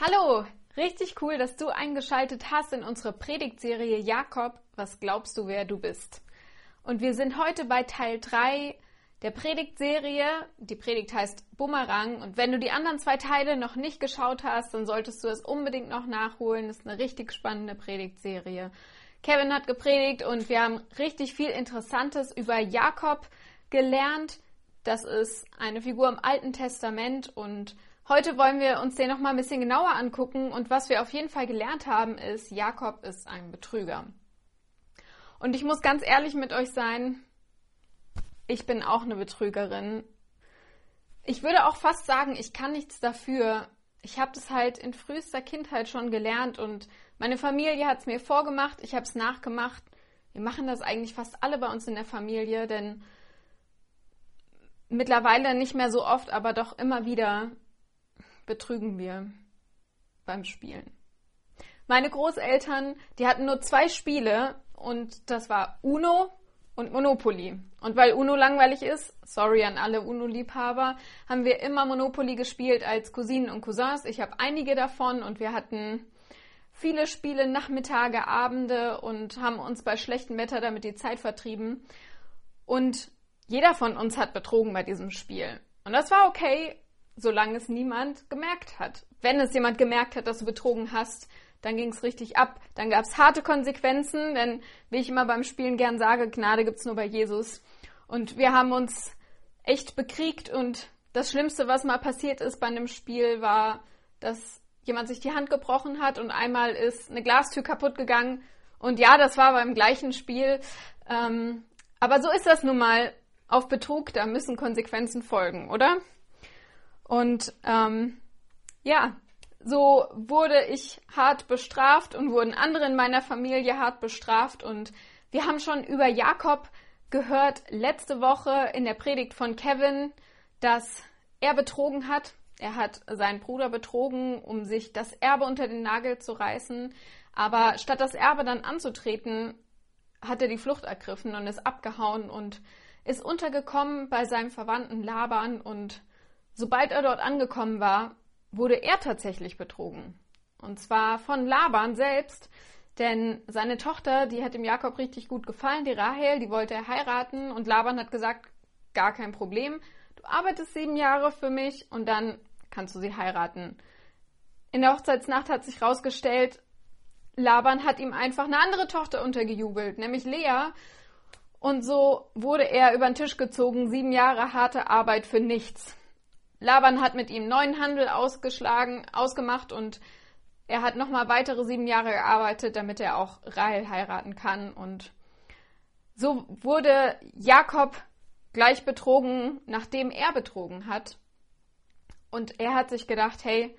Hallo, richtig cool, dass du eingeschaltet hast in unsere Predigtserie Jakob, was glaubst du, wer du bist? Und wir sind heute bei Teil 3 der Predigtserie. Die Predigt heißt Bumerang und wenn du die anderen zwei Teile noch nicht geschaut hast, dann solltest du es unbedingt noch nachholen. Das ist eine richtig spannende Predigtserie. Kevin hat gepredigt und wir haben richtig viel Interessantes über Jakob gelernt. Das ist eine Figur im Alten Testament und Heute wollen wir uns den noch mal ein bisschen genauer angucken und was wir auf jeden Fall gelernt haben ist, Jakob ist ein Betrüger. Und ich muss ganz ehrlich mit euch sein, ich bin auch eine Betrügerin. Ich würde auch fast sagen, ich kann nichts dafür. Ich habe das halt in frühester Kindheit schon gelernt und meine Familie hat es mir vorgemacht, ich habe es nachgemacht. Wir machen das eigentlich fast alle bei uns in der Familie, denn mittlerweile nicht mehr so oft, aber doch immer wieder betrügen wir beim Spielen. Meine Großeltern, die hatten nur zwei Spiele und das war Uno und Monopoly. Und weil Uno langweilig ist, sorry an alle Uno-Liebhaber, haben wir immer Monopoly gespielt als Cousinen und Cousins. Ich habe einige davon und wir hatten viele Spiele, Nachmittage, Abende und haben uns bei schlechtem Wetter damit die Zeit vertrieben. Und jeder von uns hat betrogen bei diesem Spiel. Und das war okay, solange es niemand gemerkt hat. Wenn es jemand gemerkt hat, dass du betrogen hast, dann ging es richtig ab. Dann gab es harte Konsequenzen, denn wie ich immer beim Spielen gern sage, Gnade gibt es nur bei Jesus. Und wir haben uns echt bekriegt und das Schlimmste, was mal passiert ist bei einem Spiel, war, dass jemand sich die Hand gebrochen hat und einmal ist eine Glastür kaputt gegangen. Und ja, das war beim gleichen Spiel. Ähm, aber so ist das nun mal. Auf Betrug, da müssen Konsequenzen folgen, oder? Und ähm, ja, so wurde ich hart bestraft und wurden andere in meiner Familie hart bestraft. Und wir haben schon über Jakob gehört letzte Woche in der Predigt von Kevin, dass er betrogen hat. Er hat seinen Bruder betrogen, um sich das Erbe unter den Nagel zu reißen. Aber statt das Erbe dann anzutreten, hat er die Flucht ergriffen und ist abgehauen und ist untergekommen bei seinem Verwandten Laban und Sobald er dort angekommen war, wurde er tatsächlich betrogen. Und zwar von Laban selbst, denn seine Tochter, die hat dem Jakob richtig gut gefallen, die Rahel, die wollte er heiraten und Laban hat gesagt, gar kein Problem, du arbeitest sieben Jahre für mich und dann kannst du sie heiraten. In der Hochzeitsnacht hat sich herausgestellt, Laban hat ihm einfach eine andere Tochter untergejubelt, nämlich Lea. Und so wurde er über den Tisch gezogen, sieben Jahre harte Arbeit für nichts. Laban hat mit ihm neuen Handel ausgeschlagen, ausgemacht und er hat nochmal weitere sieben Jahre gearbeitet, damit er auch Rahel heiraten kann. Und so wurde Jakob gleich betrogen, nachdem er betrogen hat. Und er hat sich gedacht, hey,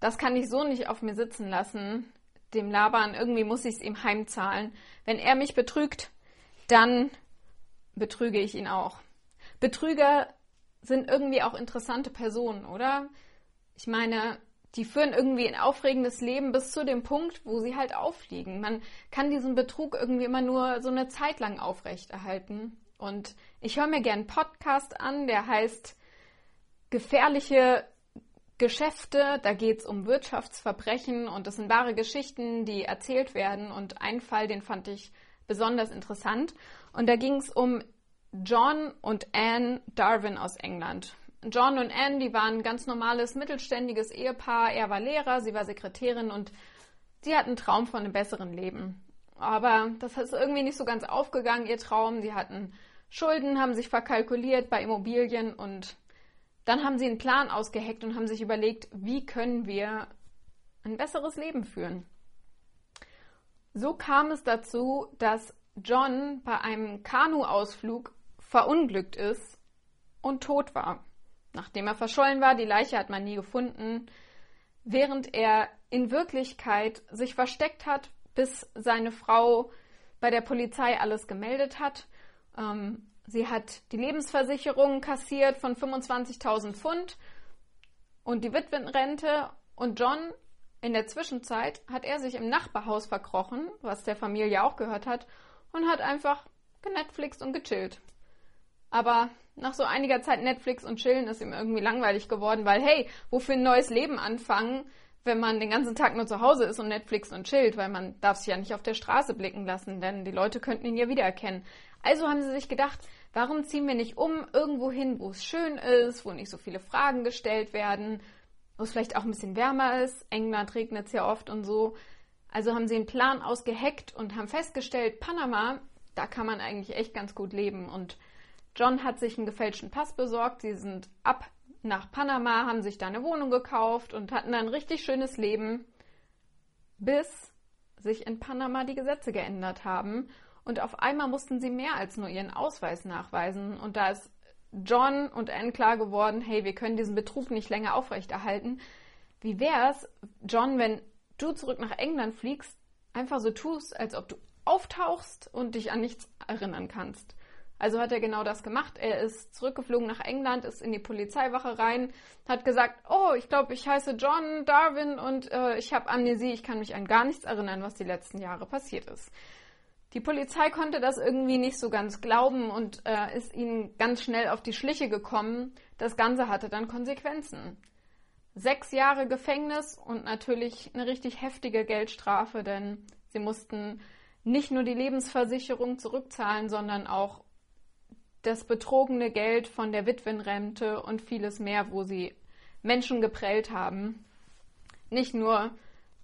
das kann ich so nicht auf mir sitzen lassen. Dem Laban, irgendwie muss ich es ihm heimzahlen. Wenn er mich betrügt, dann betrüge ich ihn auch. Betrüger sind irgendwie auch interessante Personen, oder? Ich meine, die führen irgendwie ein aufregendes Leben bis zu dem Punkt, wo sie halt auffliegen. Man kann diesen Betrug irgendwie immer nur so eine Zeit lang aufrechterhalten. Und ich höre mir gern einen Podcast an, der heißt Gefährliche Geschäfte. Da geht es um Wirtschaftsverbrechen und das sind wahre Geschichten, die erzählt werden. Und einen Fall, den fand ich besonders interessant. Und da ging es um John und Anne Darwin aus England. John und Anne, die waren ein ganz normales, mittelständiges Ehepaar. Er war Lehrer, sie war Sekretärin und sie hatten einen Traum von einem besseren Leben. Aber das ist irgendwie nicht so ganz aufgegangen, ihr Traum. Sie hatten Schulden, haben sich verkalkuliert bei Immobilien und dann haben sie einen Plan ausgeheckt und haben sich überlegt, wie können wir ein besseres Leben führen. So kam es dazu, dass John bei einem Kanuausflug verunglückt ist und tot war. Nachdem er verschollen war, die Leiche hat man nie gefunden, während er in Wirklichkeit sich versteckt hat, bis seine Frau bei der Polizei alles gemeldet hat. Ähm, sie hat die Lebensversicherung kassiert von 25.000 Pfund und die Witwenrente. Und John, in der Zwischenzeit, hat er sich im Nachbarhaus verkrochen, was der Familie auch gehört hat, und hat einfach genetflixt und gechillt. Aber nach so einiger Zeit Netflix und Chillen ist ihm irgendwie langweilig geworden, weil hey, wofür ein neues Leben anfangen, wenn man den ganzen Tag nur zu Hause ist und Netflix und chillt, weil man darf sich ja nicht auf der Straße blicken lassen, denn die Leute könnten ihn ja wiedererkennen. Also haben sie sich gedacht, warum ziehen wir nicht um irgendwo hin, wo es schön ist, wo nicht so viele Fragen gestellt werden, wo es vielleicht auch ein bisschen wärmer ist. England regnet es ja oft und so. Also haben sie einen Plan ausgeheckt und haben festgestellt, Panama, da kann man eigentlich echt ganz gut leben. Und John hat sich einen gefälschten Pass besorgt. Sie sind ab nach Panama, haben sich da eine Wohnung gekauft und hatten ein richtig schönes Leben, bis sich in Panama die Gesetze geändert haben. Und auf einmal mussten sie mehr als nur ihren Ausweis nachweisen. Und da ist John und Anne klar geworden, hey, wir können diesen Betrug nicht länger aufrechterhalten. Wie wäre es, John, wenn du zurück nach England fliegst, einfach so tust, als ob du auftauchst und dich an nichts erinnern kannst? Also hat er genau das gemacht. Er ist zurückgeflogen nach England, ist in die Polizeiwache rein, hat gesagt, oh, ich glaube, ich heiße John Darwin und äh, ich habe Amnesie, ich kann mich an gar nichts erinnern, was die letzten Jahre passiert ist. Die Polizei konnte das irgendwie nicht so ganz glauben und äh, ist ihnen ganz schnell auf die Schliche gekommen. Das Ganze hatte dann Konsequenzen. Sechs Jahre Gefängnis und natürlich eine richtig heftige Geldstrafe, denn sie mussten nicht nur die Lebensversicherung zurückzahlen, sondern auch das betrogene Geld von der Witwenrente und vieles mehr, wo sie Menschen geprellt haben. Nicht nur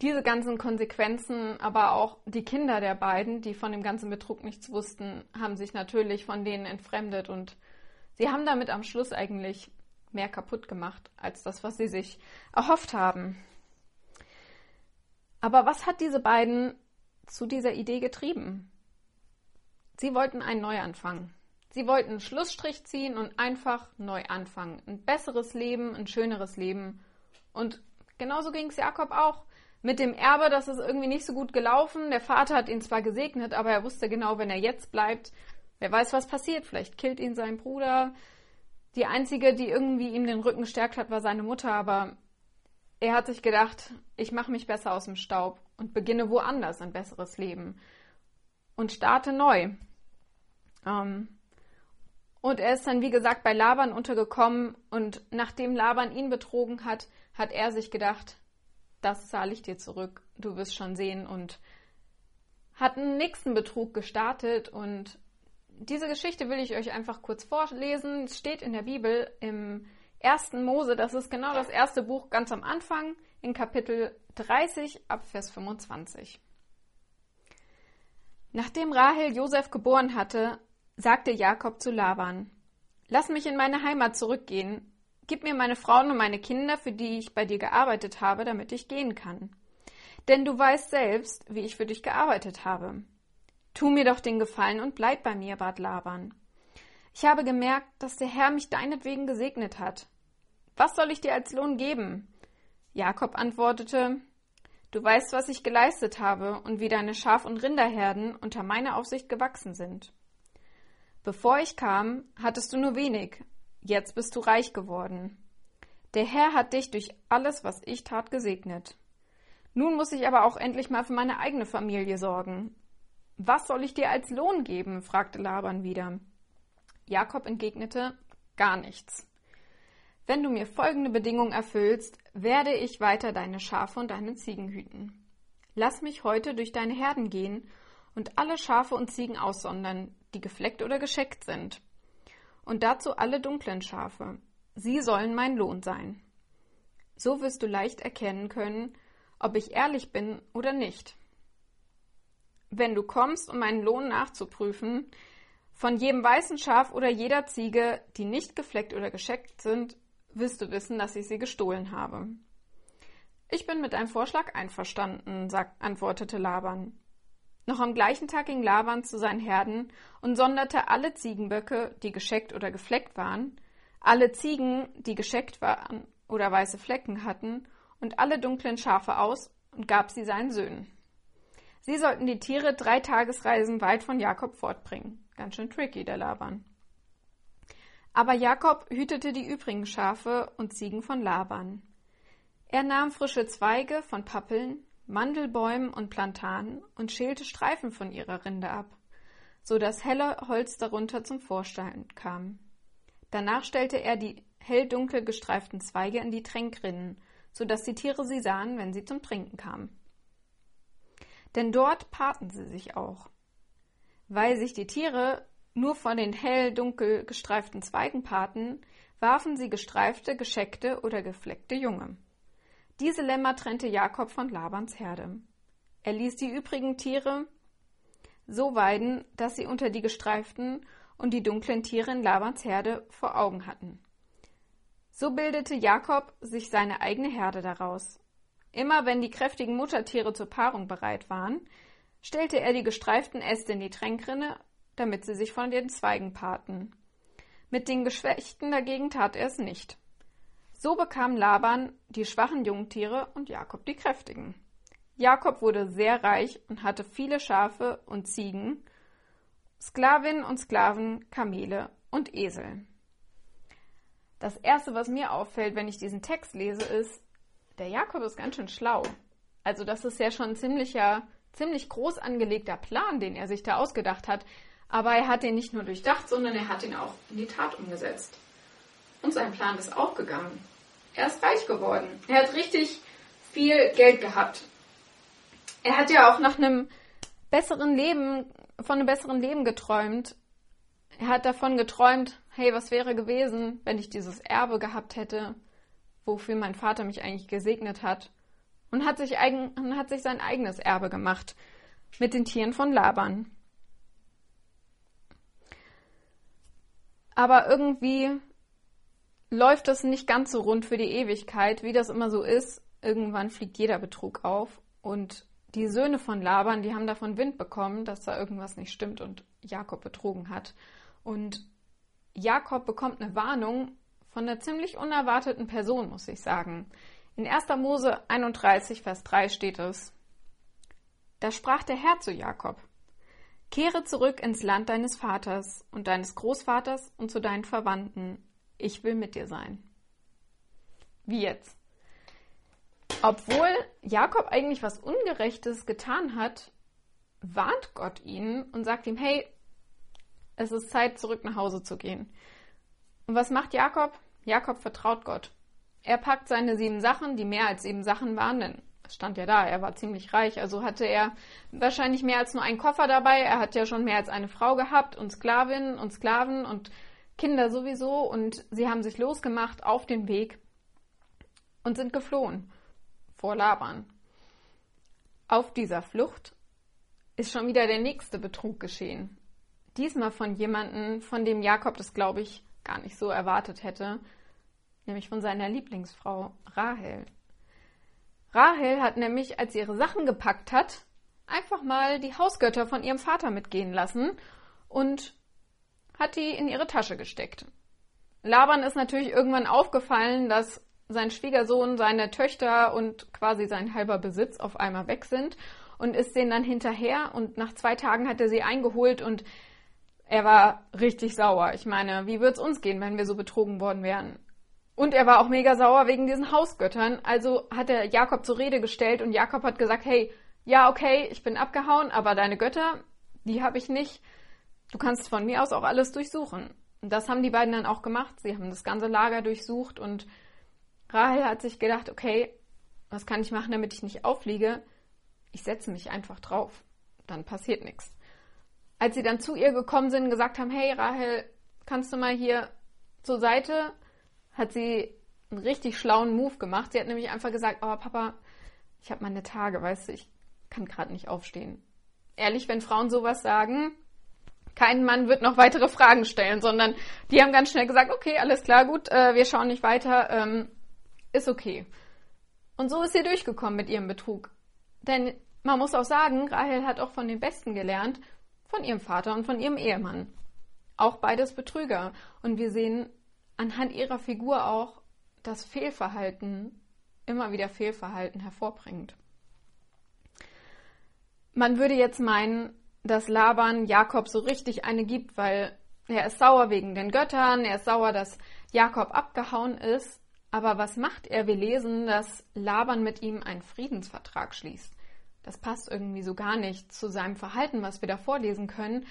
diese ganzen Konsequenzen, aber auch die Kinder der beiden, die von dem ganzen Betrug nichts wussten, haben sich natürlich von denen entfremdet und sie haben damit am Schluss eigentlich mehr kaputt gemacht als das, was sie sich erhofft haben. Aber was hat diese beiden zu dieser Idee getrieben? Sie wollten einen Neuanfang. Sie wollten einen Schlussstrich ziehen und einfach neu anfangen. Ein besseres Leben, ein schöneres Leben. Und genauso ging es Jakob auch mit dem Erbe, das ist irgendwie nicht so gut gelaufen. Der Vater hat ihn zwar gesegnet, aber er wusste genau, wenn er jetzt bleibt, wer weiß, was passiert. Vielleicht killt ihn sein Bruder. Die einzige, die irgendwie ihm den Rücken gestärkt hat, war seine Mutter, aber er hat sich gedacht, ich mache mich besser aus dem Staub und beginne woanders ein besseres Leben und starte neu. Ähm, und er ist dann, wie gesagt, bei Laban untergekommen und nachdem Laban ihn betrogen hat, hat er sich gedacht, das zahle ich dir zurück, du wirst schon sehen und hat einen nächsten Betrug gestartet und diese Geschichte will ich euch einfach kurz vorlesen. Es steht in der Bibel im ersten Mose, das ist genau das erste Buch ganz am Anfang, in Kapitel 30 ab Vers 25. Nachdem Rahel Josef geboren hatte, sagte Jakob zu Laban: Lass mich in meine Heimat zurückgehen, Gib mir meine Frauen und meine Kinder, für die ich bei dir gearbeitet habe, damit ich gehen kann. Denn du weißt selbst, wie ich für dich gearbeitet habe. Tu mir doch den Gefallen und bleib bei mir, bat Laban. Ich habe gemerkt, dass der Herr mich deinetwegen gesegnet hat. Was soll ich dir als Lohn geben? Jakob antwortete, Du weißt, was ich geleistet habe und wie deine Schaf- und Rinderherden unter meiner Aufsicht gewachsen sind. Bevor ich kam, hattest du nur wenig, Jetzt bist du reich geworden. Der Herr hat dich durch alles, was ich tat, gesegnet. Nun muss ich aber auch endlich mal für meine eigene Familie sorgen. Was soll ich dir als Lohn geben? fragte Laban wieder. Jakob entgegnete Gar nichts. Wenn du mir folgende Bedingung erfüllst, werde ich weiter deine Schafe und deine Ziegen hüten. Lass mich heute durch deine Herden gehen und alle Schafe und Ziegen aussondern, die gefleckt oder gescheckt sind und dazu alle dunklen Schafe. Sie sollen mein Lohn sein. So wirst du leicht erkennen können, ob ich ehrlich bin oder nicht. Wenn du kommst, um meinen Lohn nachzuprüfen, von jedem weißen Schaf oder jeder Ziege, die nicht gefleckt oder gescheckt sind, wirst du wissen, dass ich sie gestohlen habe. Ich bin mit deinem Vorschlag einverstanden, sagt, antwortete Laban. Noch am gleichen Tag ging Laban zu seinen Herden und sonderte alle Ziegenböcke, die gescheckt oder gefleckt waren, alle Ziegen, die gescheckt waren oder weiße Flecken hatten, und alle dunklen Schafe aus und gab sie seinen Söhnen. Sie sollten die Tiere drei Tagesreisen weit von Jakob fortbringen. Ganz schön tricky, der Laban. Aber Jakob hütete die übrigen Schafe und Ziegen von Laban. Er nahm frische Zweige von Pappeln, Mandelbäumen und Plantanen und schälte Streifen von ihrer Rinde ab, so dass helle Holz darunter zum Vorschein kam. Danach stellte er die hell-dunkel gestreiften Zweige in die Tränkrinnen, sodass die Tiere sie sahen, wenn sie zum Trinken kamen. Denn dort paarten sie sich auch. Weil sich die Tiere nur von den hell-dunkel gestreiften Zweigen paarten, warfen sie gestreifte, gescheckte oder gefleckte Junge. Diese Lämmer trennte Jakob von Labans Herde. Er ließ die übrigen Tiere so weiden, dass sie unter die gestreiften und die dunklen Tiere in Labans Herde vor Augen hatten. So bildete Jakob sich seine eigene Herde daraus. Immer wenn die kräftigen Muttertiere zur Paarung bereit waren, stellte er die gestreiften Äste in die Tränkrinne, damit sie sich von den Zweigen paarten. Mit den Geschwächten dagegen tat er es nicht. So bekam Laban die schwachen Jungtiere und Jakob die kräftigen. Jakob wurde sehr reich und hatte viele Schafe und Ziegen, Sklavinnen und Sklaven, Kamele und Esel. Das erste, was mir auffällt, wenn ich diesen Text lese, ist, der Jakob ist ganz schön schlau. Also das ist ja schon ein ziemlicher, ziemlich groß angelegter Plan, den er sich da ausgedacht hat. Aber er hat den nicht nur durchdacht, sondern er hat ihn auch in die Tat umgesetzt. Und sein Plan ist auch gegangen. Er ist reich geworden. Er hat richtig viel Geld gehabt. Er hat ja auch nach einem besseren Leben, von einem besseren Leben geträumt. Er hat davon geträumt, hey, was wäre gewesen, wenn ich dieses Erbe gehabt hätte, wofür mein Vater mich eigentlich gesegnet hat. Und hat sich, eigen, hat sich sein eigenes Erbe gemacht mit den Tieren von Laban. Aber irgendwie läuft das nicht ganz so rund für die Ewigkeit, wie das immer so ist. Irgendwann fliegt jeder Betrug auf und die Söhne von Laban, die haben davon Wind bekommen, dass da irgendwas nicht stimmt und Jakob betrogen hat. Und Jakob bekommt eine Warnung von einer ziemlich unerwarteten Person, muss ich sagen. In 1. Mose 31, Vers 3 steht es: Da sprach der Herr zu Jakob: Kehre zurück ins Land deines Vaters und deines Großvaters und zu deinen Verwandten. Ich will mit dir sein. Wie jetzt? Obwohl Jakob eigentlich was Ungerechtes getan hat, warnt Gott ihn und sagt ihm, hey, es ist Zeit, zurück nach Hause zu gehen. Und was macht Jakob? Jakob vertraut Gott. Er packt seine sieben Sachen, die mehr als sieben Sachen waren, denn es stand ja da, er war ziemlich reich, also hatte er wahrscheinlich mehr als nur einen Koffer dabei. Er hat ja schon mehr als eine Frau gehabt und Sklavinnen und Sklaven und Kinder sowieso und sie haben sich losgemacht auf den Weg und sind geflohen vor Laban. Auf dieser Flucht ist schon wieder der nächste Betrug geschehen. Diesmal von jemandem, von dem Jakob das, glaube ich, gar nicht so erwartet hätte, nämlich von seiner Lieblingsfrau Rahel. Rahel hat nämlich, als sie ihre Sachen gepackt hat, einfach mal die Hausgötter von ihrem Vater mitgehen lassen und hat die in ihre Tasche gesteckt. Laban ist natürlich irgendwann aufgefallen, dass sein Schwiegersohn, seine Töchter und quasi sein halber Besitz auf einmal weg sind und ist denen dann hinterher und nach zwei Tagen hat er sie eingeholt und er war richtig sauer. Ich meine, wie würde es uns gehen, wenn wir so betrogen worden wären? Und er war auch mega sauer wegen diesen Hausgöttern. Also hat er Jakob zur Rede gestellt und Jakob hat gesagt, hey, ja, okay, ich bin abgehauen, aber deine Götter, die habe ich nicht. Du kannst von mir aus auch alles durchsuchen. Und das haben die beiden dann auch gemacht. Sie haben das ganze Lager durchsucht und Rahel hat sich gedacht, okay, was kann ich machen, damit ich nicht aufliege? Ich setze mich einfach drauf. Dann passiert nichts. Als sie dann zu ihr gekommen sind und gesagt haben, hey Rahel, kannst du mal hier zur Seite, hat sie einen richtig schlauen Move gemacht. Sie hat nämlich einfach gesagt, aber Papa, ich habe meine Tage, weißt du, ich kann gerade nicht aufstehen. Ehrlich, wenn Frauen sowas sagen, kein Mann wird noch weitere Fragen stellen, sondern die haben ganz schnell gesagt, okay, alles klar, gut, äh, wir schauen nicht weiter. Ähm, ist okay. Und so ist sie durchgekommen mit ihrem Betrug. Denn man muss auch sagen, Rahel hat auch von den Besten gelernt, von ihrem Vater und von ihrem Ehemann. Auch beides Betrüger. Und wir sehen anhand ihrer Figur auch, dass Fehlverhalten immer wieder Fehlverhalten hervorbringt. Man würde jetzt meinen, dass Laban Jakob so richtig eine gibt, weil er ist sauer wegen den Göttern, er ist sauer, dass Jakob abgehauen ist. Aber was macht er? Wir lesen, dass Laban mit ihm einen Friedensvertrag schließt. Das passt irgendwie so gar nicht zu seinem Verhalten, was wir da vorlesen können.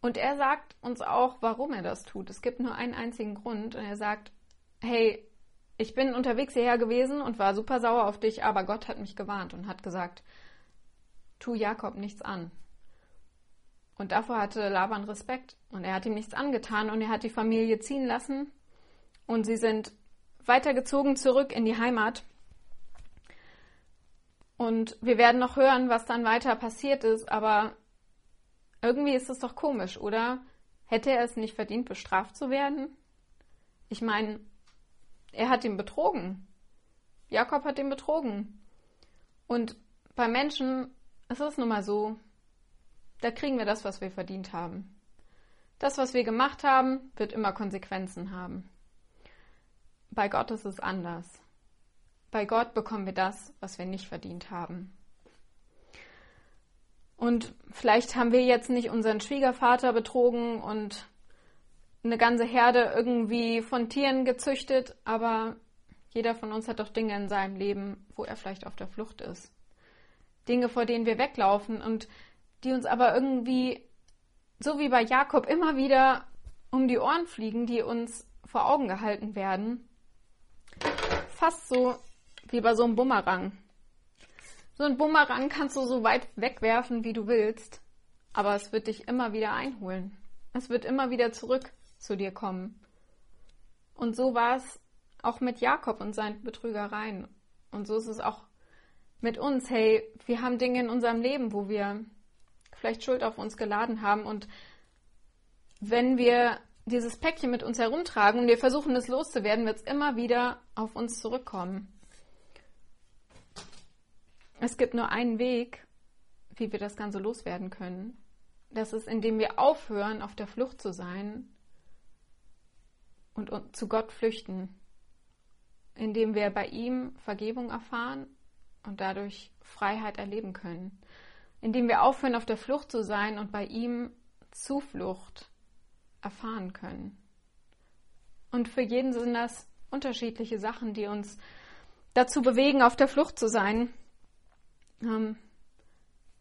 Und er sagt uns auch, warum er das tut. Es gibt nur einen einzigen Grund. Und er sagt, hey, ich bin unterwegs hierher gewesen und war super sauer auf dich, aber Gott hat mich gewarnt und hat gesagt, tu Jakob nichts an. Und davor hatte Laban Respekt und er hat ihm nichts angetan und er hat die Familie ziehen lassen und sie sind weitergezogen zurück in die Heimat. Und wir werden noch hören, was dann weiter passiert ist, aber irgendwie ist es doch komisch, oder? Hätte er es nicht verdient, bestraft zu werden? Ich meine, er hat ihn betrogen. Jakob hat ihn betrogen. Und bei Menschen ist es nun mal so, da kriegen wir das, was wir verdient haben. Das, was wir gemacht haben, wird immer Konsequenzen haben. Bei Gott ist es anders. Bei Gott bekommen wir das, was wir nicht verdient haben. Und vielleicht haben wir jetzt nicht unseren Schwiegervater betrogen und eine ganze Herde irgendwie von Tieren gezüchtet, aber jeder von uns hat doch Dinge in seinem Leben, wo er vielleicht auf der Flucht ist. Dinge, vor denen wir weglaufen und die uns aber irgendwie, so wie bei Jakob, immer wieder um die Ohren fliegen, die uns vor Augen gehalten werden. Fast so wie bei so einem Bumerang. So ein Bumerang kannst du so weit wegwerfen, wie du willst, aber es wird dich immer wieder einholen. Es wird immer wieder zurück zu dir kommen. Und so war es auch mit Jakob und seinen Betrügereien. Und so ist es auch mit uns. Hey, wir haben Dinge in unserem Leben, wo wir vielleicht Schuld auf uns geladen haben. Und wenn wir dieses Päckchen mit uns herumtragen und wir versuchen es loszuwerden, wird es immer wieder auf uns zurückkommen. Es gibt nur einen Weg, wie wir das Ganze loswerden können. Das ist, indem wir aufhören, auf der Flucht zu sein und, zu Gott flüchten. Indem wir bei ihm Vergebung erfahren und dadurch Freiheit erleben können. Indem wir aufhören, auf der Flucht zu sein und bei ihm Zuflucht erfahren können. Und für jeden sind das unterschiedliche Sachen, die uns dazu bewegen, auf der Flucht zu sein. Ähm,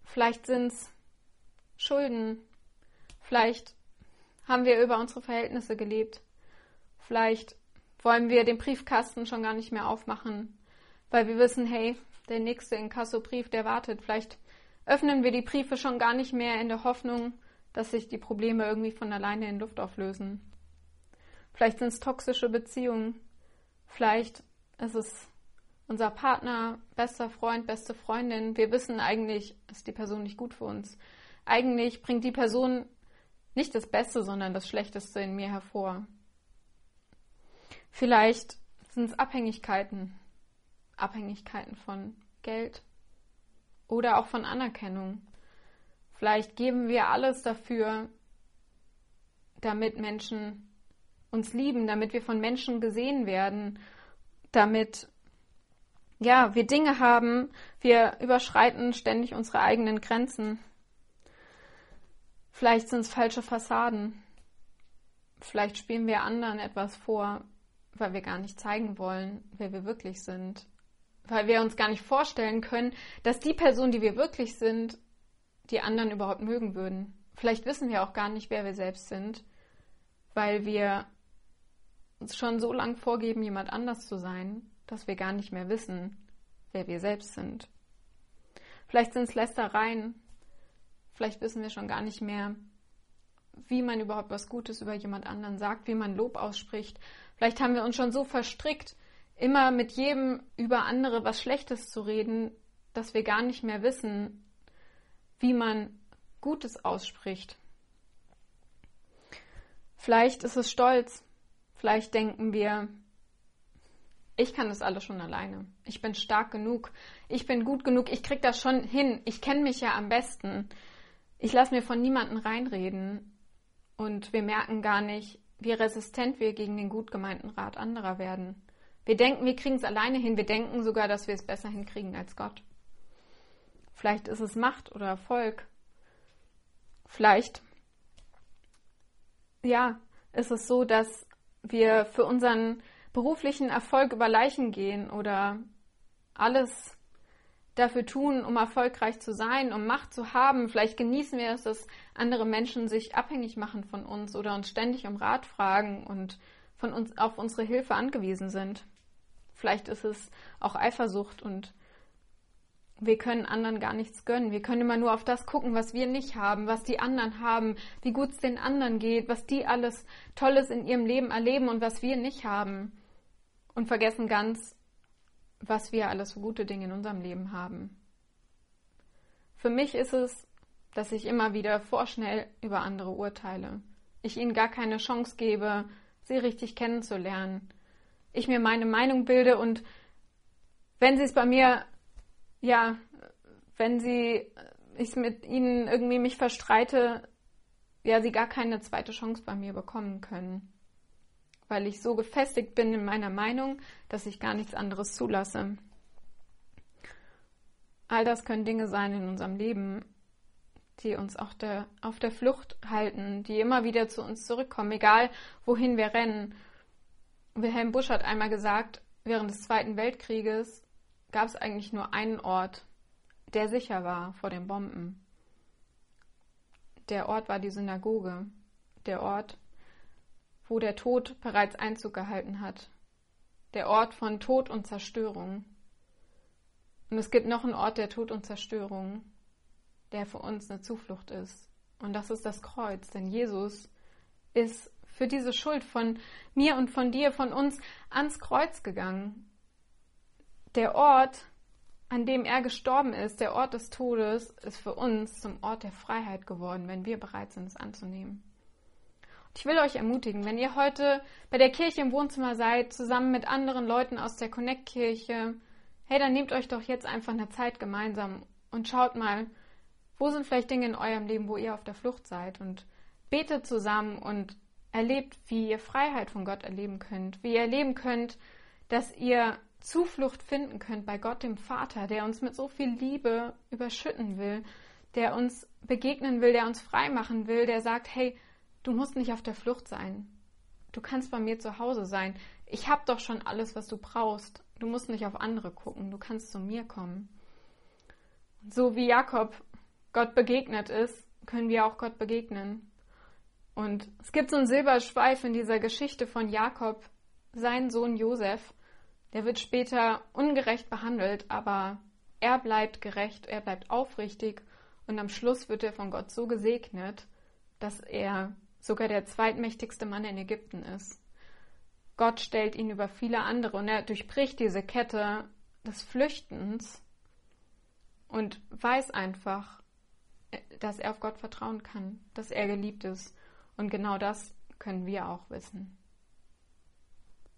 vielleicht sind es Schulden. Vielleicht haben wir über unsere Verhältnisse gelebt. Vielleicht wollen wir den Briefkasten schon gar nicht mehr aufmachen, weil wir wissen, hey, der nächste Inkassobrief, der wartet. Vielleicht öffnen wir die Briefe schon gar nicht mehr in der Hoffnung, dass sich die Probleme irgendwie von alleine in Luft auflösen. Vielleicht sind es toxische Beziehungen. Vielleicht ist es unser Partner, bester Freund, beste Freundin, wir wissen eigentlich, ist die Person nicht gut für uns. Eigentlich bringt die Person nicht das Beste, sondern das Schlechteste in mir hervor. Vielleicht sind es Abhängigkeiten, Abhängigkeiten von Geld oder auch von Anerkennung. Vielleicht geben wir alles dafür, damit Menschen uns lieben, damit wir von Menschen gesehen werden, damit ja, wir Dinge haben, wir überschreiten ständig unsere eigenen Grenzen. Vielleicht sind es falsche Fassaden. Vielleicht spielen wir anderen etwas vor, weil wir gar nicht zeigen wollen, wer wir wirklich sind. Weil wir uns gar nicht vorstellen können, dass die Person, die wir wirklich sind, die anderen überhaupt mögen würden. Vielleicht wissen wir auch gar nicht, wer wir selbst sind, weil wir uns schon so lang vorgeben, jemand anders zu sein, dass wir gar nicht mehr wissen, wer wir selbst sind. Vielleicht sind es Lästereien, vielleicht wissen wir schon gar nicht mehr, wie man überhaupt was Gutes über jemand anderen sagt, wie man Lob ausspricht. Vielleicht haben wir uns schon so verstrickt, immer mit jedem über andere was Schlechtes zu reden, dass wir gar nicht mehr wissen, wie man Gutes ausspricht. Vielleicht ist es Stolz. Vielleicht denken wir, ich kann das alles schon alleine. Ich bin stark genug. Ich bin gut genug. Ich krieg das schon hin. Ich kenne mich ja am besten. Ich lasse mir von niemandem reinreden. Und wir merken gar nicht, wie resistent wir gegen den gut gemeinten Rat anderer werden. Wir denken, wir kriegen es alleine hin. Wir denken sogar, dass wir es besser hinkriegen als Gott. Vielleicht ist es Macht oder Erfolg. Vielleicht, ja, ist es so, dass wir für unseren beruflichen Erfolg über Leichen gehen oder alles dafür tun, um erfolgreich zu sein, um Macht zu haben. Vielleicht genießen wir es, dass andere Menschen sich abhängig machen von uns oder uns ständig um Rat fragen und von uns auf unsere Hilfe angewiesen sind. Vielleicht ist es auch Eifersucht und wir können anderen gar nichts gönnen. Wir können immer nur auf das gucken, was wir nicht haben, was die anderen haben, wie gut es den anderen geht, was die alles Tolles in ihrem Leben erleben und was wir nicht haben. Und vergessen ganz, was wir alles für gute Dinge in unserem Leben haben. Für mich ist es, dass ich immer wieder vorschnell über andere urteile. Ich ihnen gar keine Chance gebe, sie richtig kennenzulernen. Ich mir meine Meinung bilde und wenn sie es bei mir ja, wenn sie, äh, ich mit ihnen irgendwie mich verstreite, ja, sie gar keine zweite Chance bei mir bekommen können. Weil ich so gefestigt bin in meiner Meinung, dass ich gar nichts anderes zulasse. All das können Dinge sein in unserem Leben, die uns auch der, auf der Flucht halten, die immer wieder zu uns zurückkommen, egal wohin wir rennen. Wilhelm Busch hat einmal gesagt, während des Zweiten Weltkrieges, gab es eigentlich nur einen Ort, der sicher war vor den Bomben. Der Ort war die Synagoge, der Ort, wo der Tod bereits Einzug gehalten hat, der Ort von Tod und Zerstörung. Und es gibt noch einen Ort der Tod und Zerstörung, der für uns eine Zuflucht ist. Und das ist das Kreuz, denn Jesus ist für diese Schuld von mir und von dir, von uns ans Kreuz gegangen der Ort, an dem er gestorben ist, der Ort des Todes, ist für uns zum Ort der Freiheit geworden, wenn wir bereit sind, es anzunehmen. Und ich will euch ermutigen, wenn ihr heute bei der Kirche im Wohnzimmer seid, zusammen mit anderen Leuten aus der Connect-Kirche, hey, dann nehmt euch doch jetzt einfach eine Zeit gemeinsam und schaut mal, wo sind vielleicht Dinge in eurem Leben, wo ihr auf der Flucht seid und betet zusammen und erlebt, wie ihr Freiheit von Gott erleben könnt, wie ihr erleben könnt, dass ihr Zuflucht finden könnt bei Gott dem Vater, der uns mit so viel Liebe überschütten will, der uns begegnen will, der uns frei machen will, der sagt, hey, du musst nicht auf der Flucht sein. Du kannst bei mir zu Hause sein. Ich habe doch schon alles, was du brauchst. Du musst nicht auf andere gucken. Du kannst zu mir kommen. So wie Jakob Gott begegnet ist, können wir auch Gott begegnen. Und es gibt so einen Silberschweif in dieser Geschichte von Jakob, sein Sohn Josef, der wird später ungerecht behandelt, aber er bleibt gerecht, er bleibt aufrichtig und am Schluss wird er von Gott so gesegnet, dass er sogar der zweitmächtigste Mann in Ägypten ist. Gott stellt ihn über viele andere und er durchbricht diese Kette des Flüchtens und weiß einfach, dass er auf Gott vertrauen kann, dass er geliebt ist. Und genau das können wir auch wissen.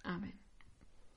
Amen.